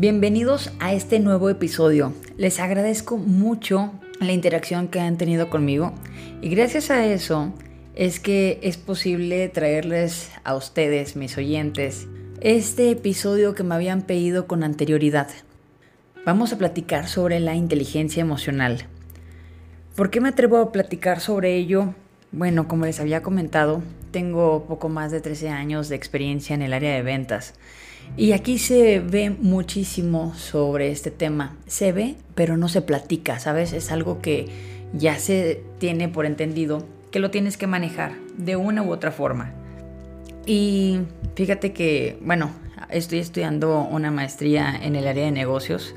Bienvenidos a este nuevo episodio. Les agradezco mucho la interacción que han tenido conmigo y gracias a eso es que es posible traerles a ustedes, mis oyentes, este episodio que me habían pedido con anterioridad. Vamos a platicar sobre la inteligencia emocional. ¿Por qué me atrevo a platicar sobre ello? Bueno, como les había comentado, tengo poco más de 13 años de experiencia en el área de ventas. Y aquí se ve muchísimo sobre este tema. Se ve, pero no se platica, ¿sabes? Es algo que ya se tiene por entendido que lo tienes que manejar de una u otra forma. Y fíjate que, bueno, estoy estudiando una maestría en el área de negocios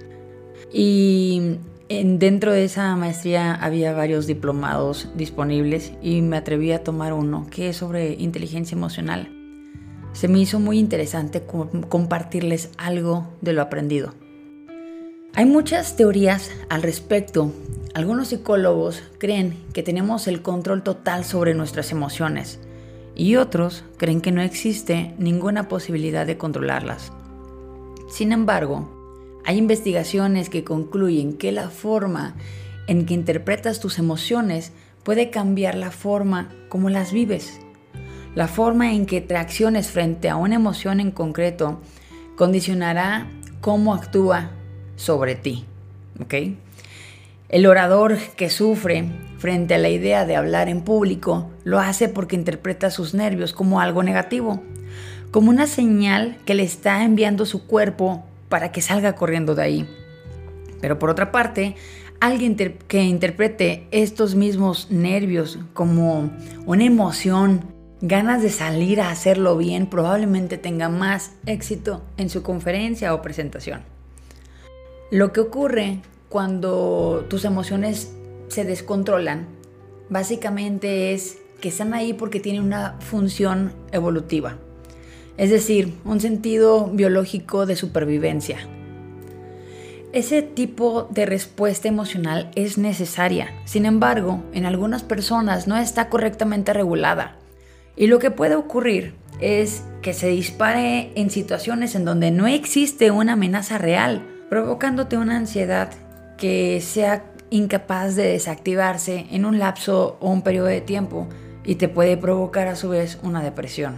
y dentro de esa maestría había varios diplomados disponibles y me atreví a tomar uno que es sobre inteligencia emocional. Se me hizo muy interesante compartirles algo de lo aprendido. Hay muchas teorías al respecto. Algunos psicólogos creen que tenemos el control total sobre nuestras emociones y otros creen que no existe ninguna posibilidad de controlarlas. Sin embargo, hay investigaciones que concluyen que la forma en que interpretas tus emociones puede cambiar la forma como las vives. La forma en que te acciones frente a una emoción en concreto condicionará cómo actúa sobre ti. El orador que sufre frente a la idea de hablar en público lo hace porque interpreta sus nervios como algo negativo, como una señal que le está enviando su cuerpo para que salga corriendo de ahí. Pero por otra parte, alguien que interprete estos mismos nervios como una emoción, ganas de salir a hacerlo bien, probablemente tenga más éxito en su conferencia o presentación. Lo que ocurre cuando tus emociones se descontrolan, básicamente es que están ahí porque tienen una función evolutiva es decir, un sentido biológico de supervivencia. Ese tipo de respuesta emocional es necesaria, sin embargo, en algunas personas no está correctamente regulada. Y lo que puede ocurrir es que se dispare en situaciones en donde no existe una amenaza real, provocándote una ansiedad que sea incapaz de desactivarse en un lapso o un periodo de tiempo y te puede provocar a su vez una depresión.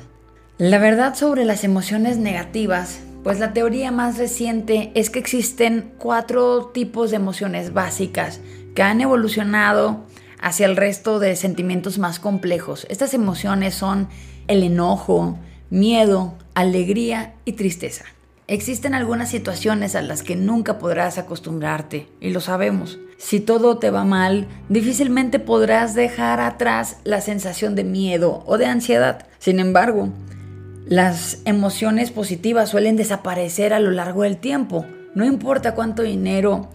La verdad sobre las emociones negativas, pues la teoría más reciente es que existen cuatro tipos de emociones básicas que han evolucionado hacia el resto de sentimientos más complejos. Estas emociones son el enojo, miedo, alegría y tristeza. Existen algunas situaciones a las que nunca podrás acostumbrarte, y lo sabemos. Si todo te va mal, difícilmente podrás dejar atrás la sensación de miedo o de ansiedad. Sin embargo, las emociones positivas suelen desaparecer a lo largo del tiempo. No importa cuánto dinero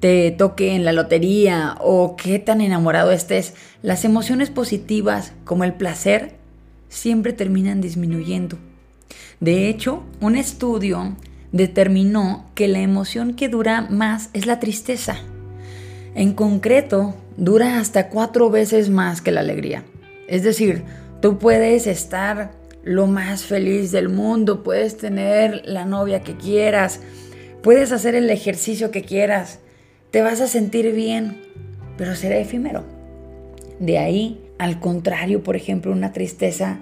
te toque en la lotería o qué tan enamorado estés, las emociones positivas como el placer siempre terminan disminuyendo. De hecho, un estudio determinó que la emoción que dura más es la tristeza. En concreto, dura hasta cuatro veces más que la alegría. Es decir, tú puedes estar lo más feliz del mundo, puedes tener la novia que quieras, puedes hacer el ejercicio que quieras, te vas a sentir bien, pero será efímero. De ahí, al contrario, por ejemplo, una tristeza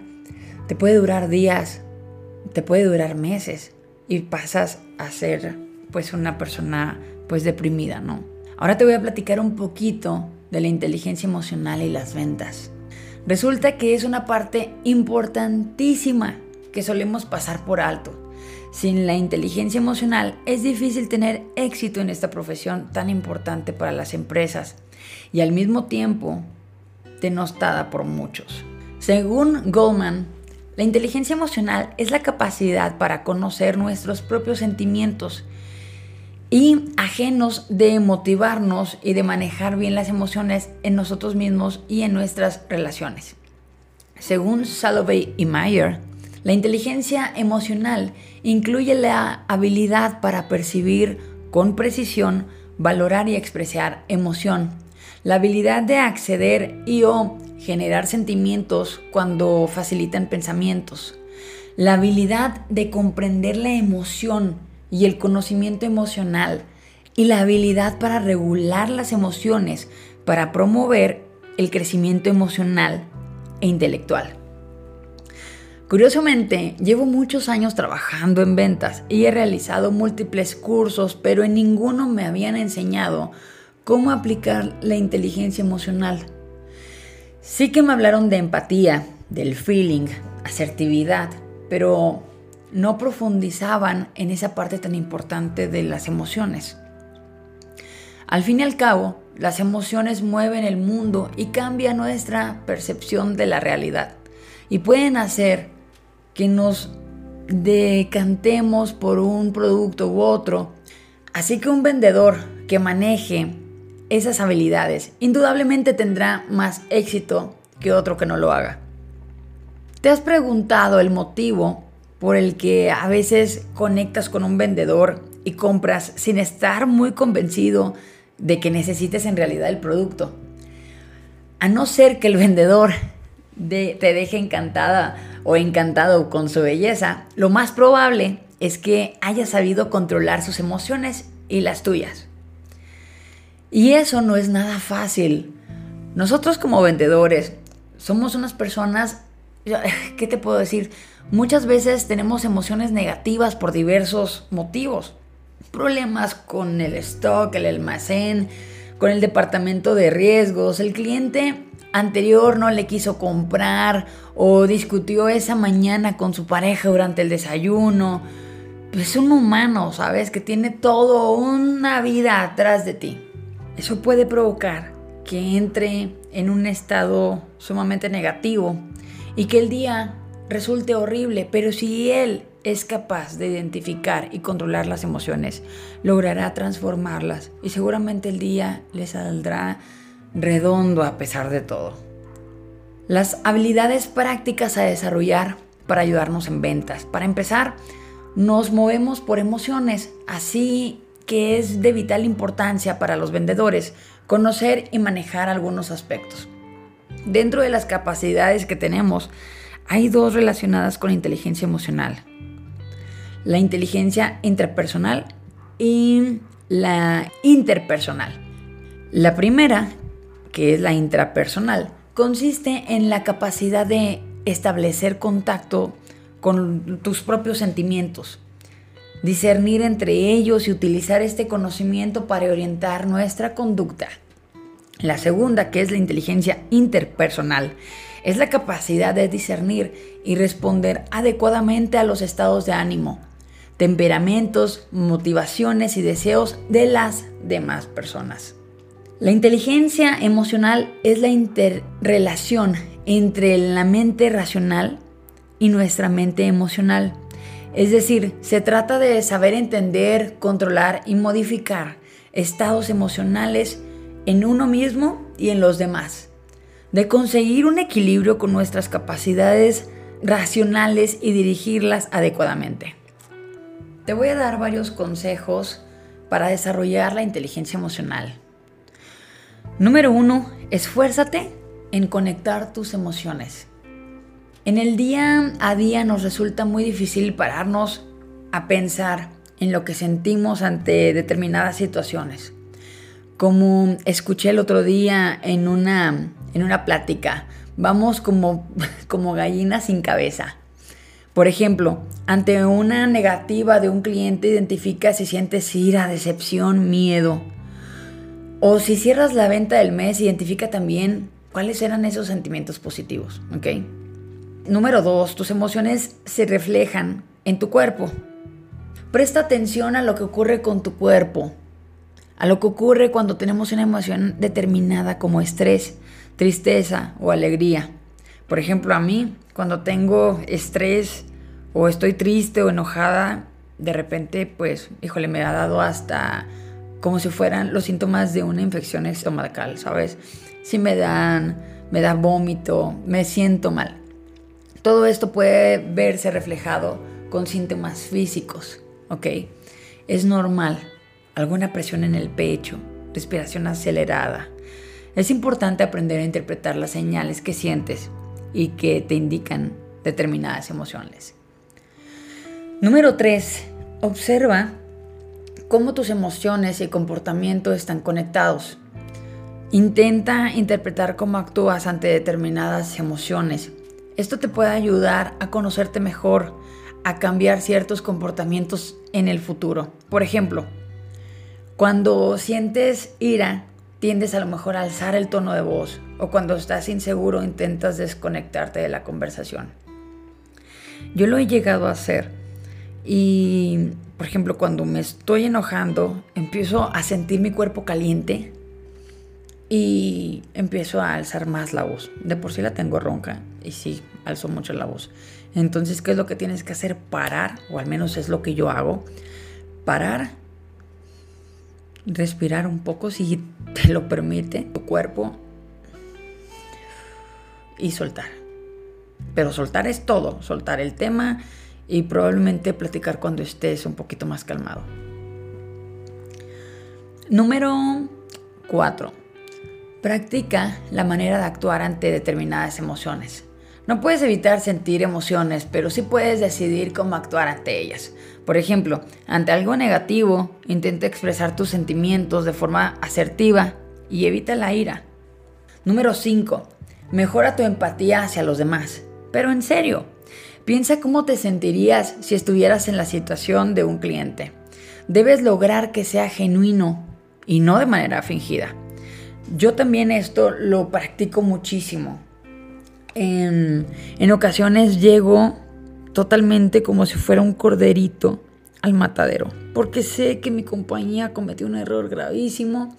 te puede durar días, te puede durar meses y pasas a ser pues una persona pues deprimida, ¿no? Ahora te voy a platicar un poquito de la inteligencia emocional y las ventas. Resulta que es una parte importantísima que solemos pasar por alto. Sin la inteligencia emocional es difícil tener éxito en esta profesión tan importante para las empresas y al mismo tiempo denostada por muchos. Según Goldman, la inteligencia emocional es la capacidad para conocer nuestros propios sentimientos y ajenos de motivarnos y de manejar bien las emociones en nosotros mismos y en nuestras relaciones. Según Salovey y Meyer, la inteligencia emocional incluye la habilidad para percibir con precisión, valorar y expresar emoción, la habilidad de acceder y o generar sentimientos cuando facilitan pensamientos, la habilidad de comprender la emoción y el conocimiento emocional. Y la habilidad para regular las emociones para promover el crecimiento emocional e intelectual. Curiosamente, llevo muchos años trabajando en ventas y he realizado múltiples cursos, pero en ninguno me habían enseñado cómo aplicar la inteligencia emocional. Sí que me hablaron de empatía, del feeling, asertividad, pero no profundizaban en esa parte tan importante de las emociones. Al fin y al cabo, las emociones mueven el mundo y cambian nuestra percepción de la realidad y pueden hacer que nos decantemos por un producto u otro. Así que un vendedor que maneje esas habilidades indudablemente tendrá más éxito que otro que no lo haga. ¿Te has preguntado el motivo por el que a veces conectas con un vendedor y compras sin estar muy convencido de que necesites en realidad el producto? A no ser que el vendedor te deje encantada o encantado con su belleza, lo más probable es que haya sabido controlar sus emociones y las tuyas. Y eso no es nada fácil. Nosotros como vendedores somos unas personas, ¿qué te puedo decir? Muchas veces tenemos emociones negativas por diversos motivos. Problemas con el stock, el almacén, con el departamento de riesgos. El cliente anterior no le quiso comprar o discutió esa mañana con su pareja durante el desayuno. Pues es un humano, ¿sabes? Que tiene todo una vida atrás de ti. Eso puede provocar que entre en un estado sumamente negativo y que el día resulte horrible, pero si él es capaz de identificar y controlar las emociones, logrará transformarlas y seguramente el día le saldrá redondo a pesar de todo. Las habilidades prácticas a desarrollar para ayudarnos en ventas. Para empezar, nos movemos por emociones, así que es de vital importancia para los vendedores conocer y manejar algunos aspectos. Dentro de las capacidades que tenemos, hay dos relacionadas con la inteligencia emocional. La inteligencia intrapersonal y la interpersonal. La primera que es la intrapersonal, consiste en la capacidad de establecer contacto con tus propios sentimientos, discernir entre ellos y utilizar este conocimiento para orientar nuestra conducta. La segunda, que es la inteligencia interpersonal, es la capacidad de discernir y responder adecuadamente a los estados de ánimo, temperamentos, motivaciones y deseos de las demás personas. La inteligencia emocional es la interrelación entre la mente racional y nuestra mente emocional. Es decir, se trata de saber entender, controlar y modificar estados emocionales en uno mismo y en los demás. De conseguir un equilibrio con nuestras capacidades racionales y dirigirlas adecuadamente. Te voy a dar varios consejos para desarrollar la inteligencia emocional. Número uno, esfuérzate en conectar tus emociones. En el día a día nos resulta muy difícil pararnos a pensar en lo que sentimos ante determinadas situaciones. Como escuché el otro día en una, en una plática, vamos como, como gallinas sin cabeza. Por ejemplo, ante una negativa de un cliente identifica si sientes ira, decepción, miedo, o si cierras la venta del mes, identifica también cuáles eran esos sentimientos positivos, ¿ok? Número dos, tus emociones se reflejan en tu cuerpo. Presta atención a lo que ocurre con tu cuerpo, a lo que ocurre cuando tenemos una emoción determinada como estrés, tristeza o alegría. Por ejemplo, a mí, cuando tengo estrés o estoy triste o enojada, de repente, pues, híjole, me ha dado hasta como si fueran los síntomas de una infección estomacal, ¿sabes? Si me dan, me da vómito, me siento mal. Todo esto puede verse reflejado con síntomas físicos, ¿ok? Es normal. Alguna presión en el pecho, respiración acelerada. Es importante aprender a interpretar las señales que sientes y que te indican determinadas emociones. Número 3. Observa cómo tus emociones y comportamiento están conectados. Intenta interpretar cómo actúas ante determinadas emociones. Esto te puede ayudar a conocerte mejor, a cambiar ciertos comportamientos en el futuro. Por ejemplo, cuando sientes ira, tiendes a lo mejor a alzar el tono de voz o cuando estás inseguro intentas desconectarte de la conversación. Yo lo he llegado a hacer y, por ejemplo, cuando me estoy enojando, empiezo a sentir mi cuerpo caliente y empiezo a alzar más la voz. De por sí la tengo ronca y sí, alzo mucho la voz. Entonces, ¿qué es lo que tienes que hacer? Parar, o al menos es lo que yo hago. Parar, respirar un poco si te lo permite tu cuerpo y soltar. Pero soltar es todo, soltar el tema y probablemente platicar cuando estés un poquito más calmado. Número 4. Practica la manera de actuar ante determinadas emociones. No puedes evitar sentir emociones, pero sí puedes decidir cómo actuar ante ellas. Por ejemplo, ante algo negativo, intenta expresar tus sentimientos de forma asertiva y evita la ira. Número 5. Mejora tu empatía hacia los demás. Pero en serio, piensa cómo te sentirías si estuvieras en la situación de un cliente. Debes lograr que sea genuino y no de manera fingida. Yo también esto lo practico muchísimo. En, ocasiones llego totalmente como si fuera un corderito al matadero, porque sé que mi compañía cometió un error gravísimo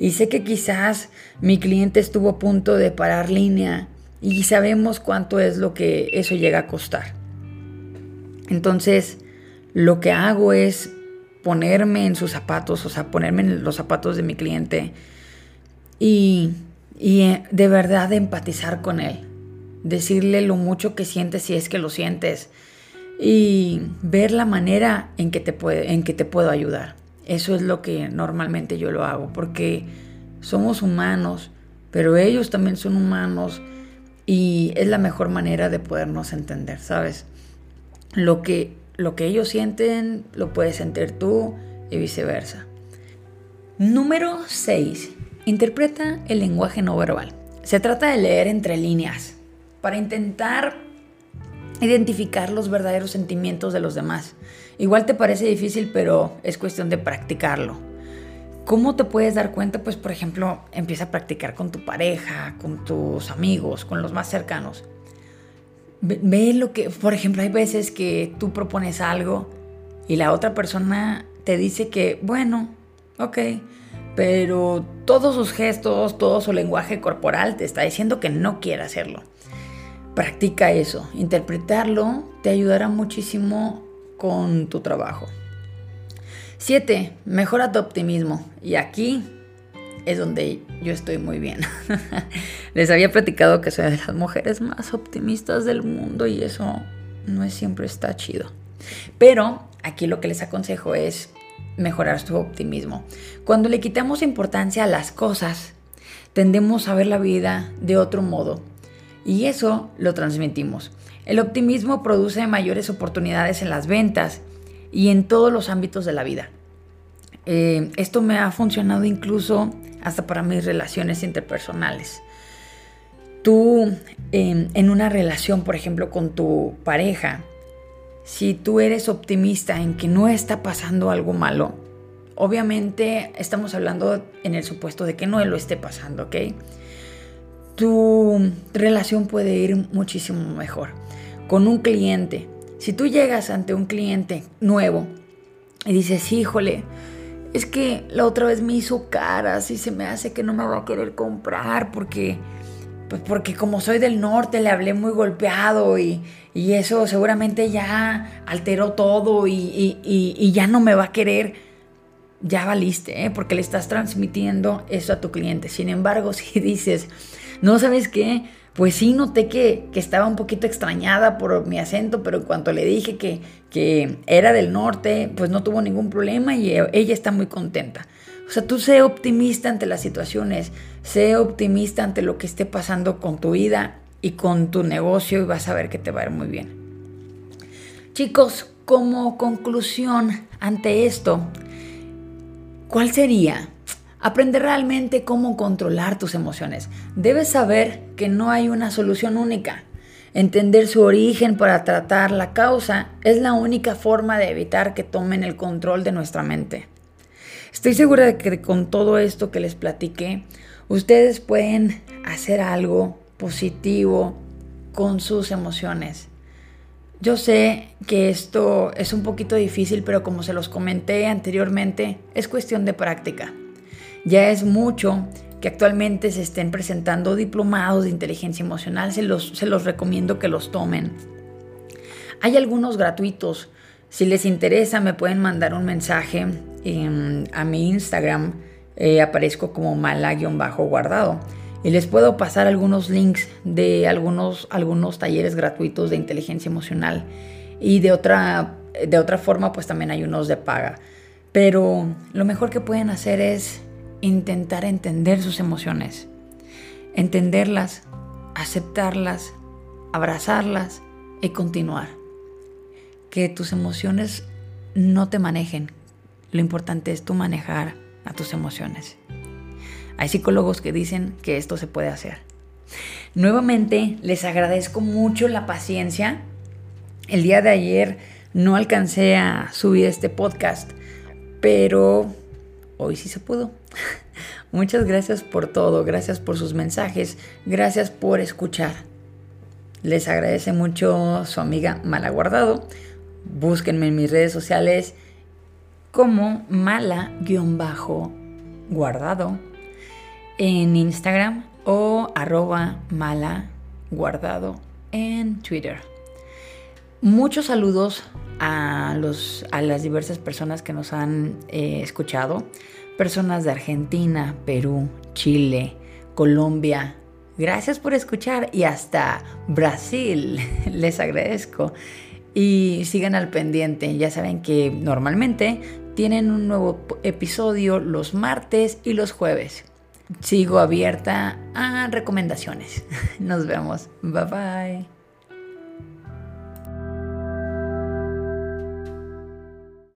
y sé que quizás mi cliente estuvo a punto de parar línea y sabemos cuánto es lo que eso llega a costar. Entonces, lo que hago es ponerme en sus zapatos, o sea, ponerme en los zapatos de mi cliente y, y eh, de verdad empatizar con él. Decirle lo mucho que sientes si es que lo sientes y ver la manera en que te, puede, en que te puedo ayudar. Eso es lo que normalmente yo lo hago, porque somos humanos, pero ellos también son humanos y es la mejor manera de podernos entender, ¿sabes? Lo que, lo que ellos sienten lo puedes sentir tú y viceversa. Número 6. Interpreta el lenguaje no verbal. Se trata de leer entre líneas para intentar identificar los verdaderos sentimientos de los demás. Igual te parece difícil, pero es cuestión de practicarlo. ¿Cómo te puedes dar cuenta? Pues por ejemplo, empieza a practicar con tu pareja, con tus amigos, con los más cercanos. Ve, lo que, por ejemplo, hay veces que tú propones algo y la otra persona te dice que, bueno, ok, pero todos sus gestos, todo su lenguaje corporal te está diciendo que no quiere hacerlo. Practica eso, interpretarlo te ayudará muchísimo con tu trabajo. 7. Mejora tu optimismo. Y aquí es donde yo estoy muy bien. Les había platicado que soy de las mujeres más optimistas del mundo y eso no es siempre está chido. Pero aquí lo que les aconsejo es mejorar su optimismo. Cuando le quitamos importancia a las cosas, tendemos a ver la vida de otro modo y eso lo transmitimos. El optimismo produce mayores oportunidades en las ventas y en todos los ámbitos de la vida. Eh, esto me ha funcionado incluso hasta para mis relaciones interpersonales. Tú em, en una relación, por ejemplo, con tu pareja, si tú eres optimista en que no está pasando algo malo, obviamente estamos hablando en el supuesto de que no lo esté pasando, ¿ok? Tu relación puede ir muchísimo mejor con un cliente. Si tú llegas ante un cliente nuevo y dices, híjole, es que la otra vez me hizo caras y se me hace que no me va a querer comprar porque, pues porque como soy del norte le hablé muy golpeado y, eso seguramente ya alteró todo y, ya no me va a querer. Ya valiste, ¿eh? porque le estás transmitiendo eso a tu cliente. Sin embargo, si dices, no sabes qué, pues sí noté que, estaba un poquito extrañada por mi acento, pero en cuanto le dije que, que era del norte, pues no tuvo ningún problema y e, ella está muy contenta. O sea, tú sé optimista ante las situaciones, sé optimista ante lo que esté pasando con tu vida y con tu negocio y vas a ver que te va a ir muy bien. Chicos, como conclusión ante esto, ¿Cuál sería? Aprender realmente cómo controlar tus emociones. Debes saber que no hay una solución única. Entender su origen para tratar la causa es la única forma de evitar que tomen el control de nuestra mente. Estoy segura de que con todo esto que les platiqué, ustedes pueden hacer algo positivo con sus emociones. Yo sé que esto es un poquito difícil, pero como se los comenté anteriormente, es cuestión de práctica. Ya es mucho que actualmente se estén presentando diplomados de inteligencia emocional, se los, se los recomiendo que los tomen. Hay algunos gratuitos. Si les interesa, me pueden mandar un mensaje a mi Instagram. Eh, aparezco como mala-guardado. Y les puedo pasar algunos links de algunos, algunos talleres gratuitos de inteligencia emocional. Y de otra, de otra forma, pues también hay unos de paga. Pero lo mejor que pueden hacer es intentar entender sus emociones, entenderlas, aceptarlas, abrazarlas y continuar. Que tus emociones no te manejen. Lo importante es tú manejar a tus emociones. Hay psicólogos que dicen que esto se puede hacer. Nuevamente les agradezco mucho la paciencia. El día de ayer no alcancé a subir este podcast, pero hoy sí se pudo. Muchas gracias por todo, gracias por sus mensajes, gracias por escuchar. Les agradece mucho su amiga Malaguardado. Búsquenme en mis redes sociales como mala-guardado en Instagram o arroba malaguardado en Twitter. Muchos saludos a, los, a las diversas personas que nos han eh, escuchado, personas de Argentina, Perú, Chile, Colombia. Gracias por escuchar y hasta Brasil. Les agradezco. Y sigan al pendiente. Ya saben que normalmente tienen un nuevo episodio los martes y los jueves. Sigo abierta a recomendaciones. Nos vemos. Bye bye.